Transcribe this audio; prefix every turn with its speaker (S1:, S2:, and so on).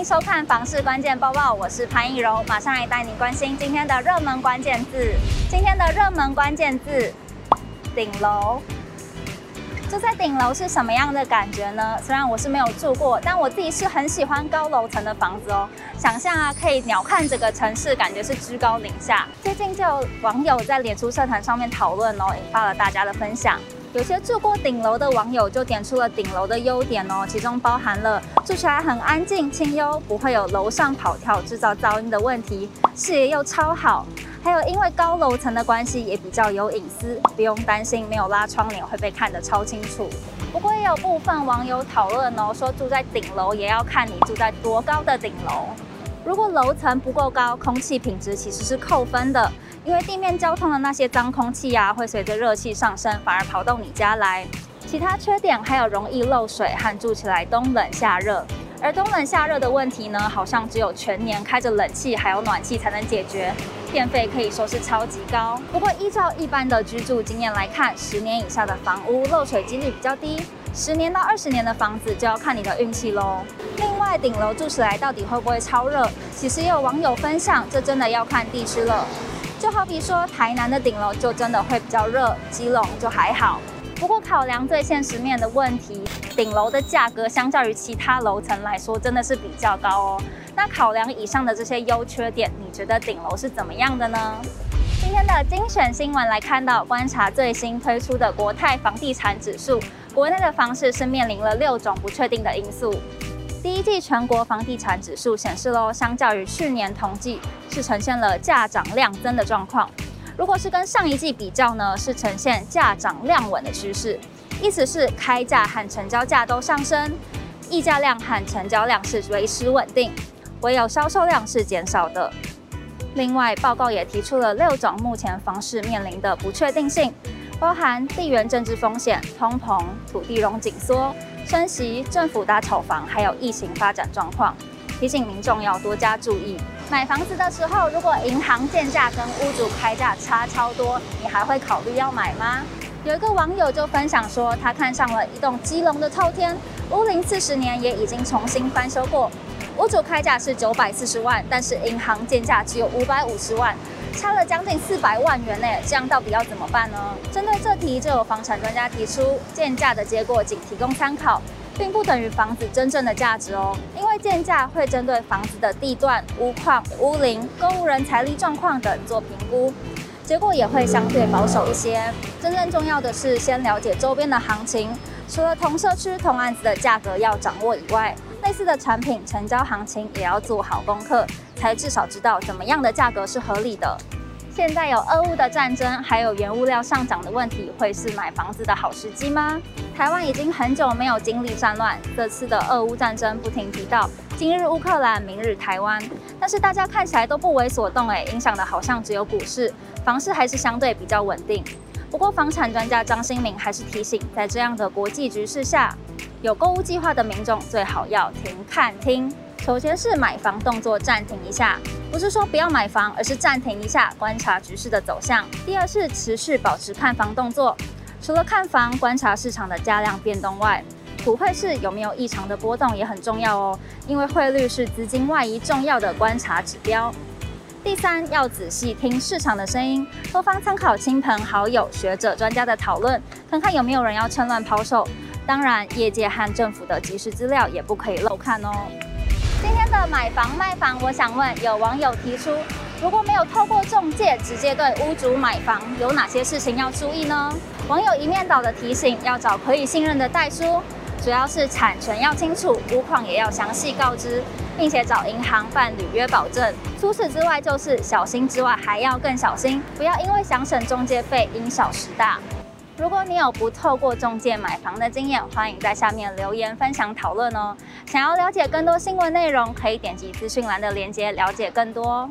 S1: 迎收看《房市关键报报》，我是潘奕柔，马上来带你关心今天的热门关键字。今天的热门关键字：顶楼。住在顶楼是什么样的感觉呢？虽然我是没有住过，但我自己是很喜欢高楼层的房子哦。想象啊，可以鸟瞰整个城市，感觉是居高临下。最近就有网友在脸书社团上面讨论哦，引发了大家的分享。有些住过顶楼的网友就点出了顶楼的优点哦，其中包含了住起来很安静清幽，不会有楼上跑跳制造噪音的问题，视野又超好。还有，因为高楼层的关系，也比较有隐私，不用担心没有拉窗帘会被看得超清楚。不过也有部分网友讨论哦，说住在顶楼也要看你住在多高的顶楼。如果楼层不够高，空气品质其实是扣分的，因为地面交通的那些脏空气呀、会随着热气上升，反而跑到你家来。其他缺点还有容易漏水和住起来冬冷夏热。而冬冷夏热的问题呢，好像只有全年开着冷气还有暖气才能解决。电费可以说是超级高，不过依照一般的居住经验来看，十年以下的房屋漏水几率比较低，十年到二十年的房子就要看你的运气喽。另外，顶楼住起来到底会不会超热？其实也有网友分享，这真的要看地区了。就好比说，台南的顶楼就真的会比较热，基隆就还好。不过考量最现实面的问题，顶楼的价格相较于其他楼层来说，真的是比较高哦。那考量以上的这些优缺点，你觉得顶楼是怎么样的呢？今天的精选新闻来看到，观察最新推出的国泰房地产指数，国内的房市是面临了六种不确定的因素。第一季全国房地产指数显示喽，相较于去年同季，是呈现了价涨量增的状况。如果是跟上一季比较呢，是呈现价涨量稳的趋势，意思是开价和成交价都上升，溢价量和成交量是维持稳定，唯有销售量是减少的。另外，报告也提出了六种目前房市面临的不确定性，包含地缘政治风险、通膨、土地融紧缩、升息、政府搭炒房，还有疫情发展状况。提醒民众要多加注意。买房子的时候，如果银行建价跟屋主开价差超多，你还会考虑要买吗？有一个网友就分享说，他看上了一栋基隆的透天，屋龄四十年，也已经重新翻修过，屋主开价是九百四十万，但是银行建价只有五百五十万，差了将近四百万元呢，这样到底要怎么办呢？针对这题，就有房产专家提出，建价的结果仅提供参考。并不等于房子真正的价值哦，因为建价会针对房子的地段、屋况、屋龄、购物人财力状况等做评估，结果也会相对保守一些。真正重要的是先了解周边的行情，除了同社区同案子的价格要掌握以外，类似的产品成交行情也要做好功课，才至少知道怎么样的价格是合理的。现在有俄乌的战争，还有原物料上涨的问题，会是买房子的好时机吗？台湾已经很久没有经历战乱，这次的俄乌战争不停提到，今日乌克兰，明日台湾，但是大家看起来都不为所动，哎，影响的好像只有股市，房市还是相对比较稳定。不过房产专家张新明还是提醒，在这样的国际局势下，有购物计划的民众最好要停看听。首先是买房动作暂停一下，不是说不要买房，而是暂停一下，观察局势的走向。第二是持续保持看房动作，除了看房观察市场的价量变动外，普惠市有没有异常的波动也很重要哦，因为汇率是资金外移重要的观察指标。第三要仔细听市场的声音，多方参考亲朋好友、学者、专家的讨论，看看有没有人要趁乱抛售。当然，业界和政府的即时资料也不可以漏看哦。今天的买房卖房，我想问有网友提出，如果没有透过中介直接对屋主买房，有哪些事情要注意呢？网友一面倒的提醒，要找可以信任的代书，主要是产权要清楚，屋况也要详细告知，并且找银行办履约保证。除此之外，就是小心之外还要更小心，不要因为想省中介费因小失大。如果你有不透过中介买房的经验，欢迎在下面留言分享讨论哦。想要了解更多新闻内容，可以点击资讯栏的链接了解更多哦。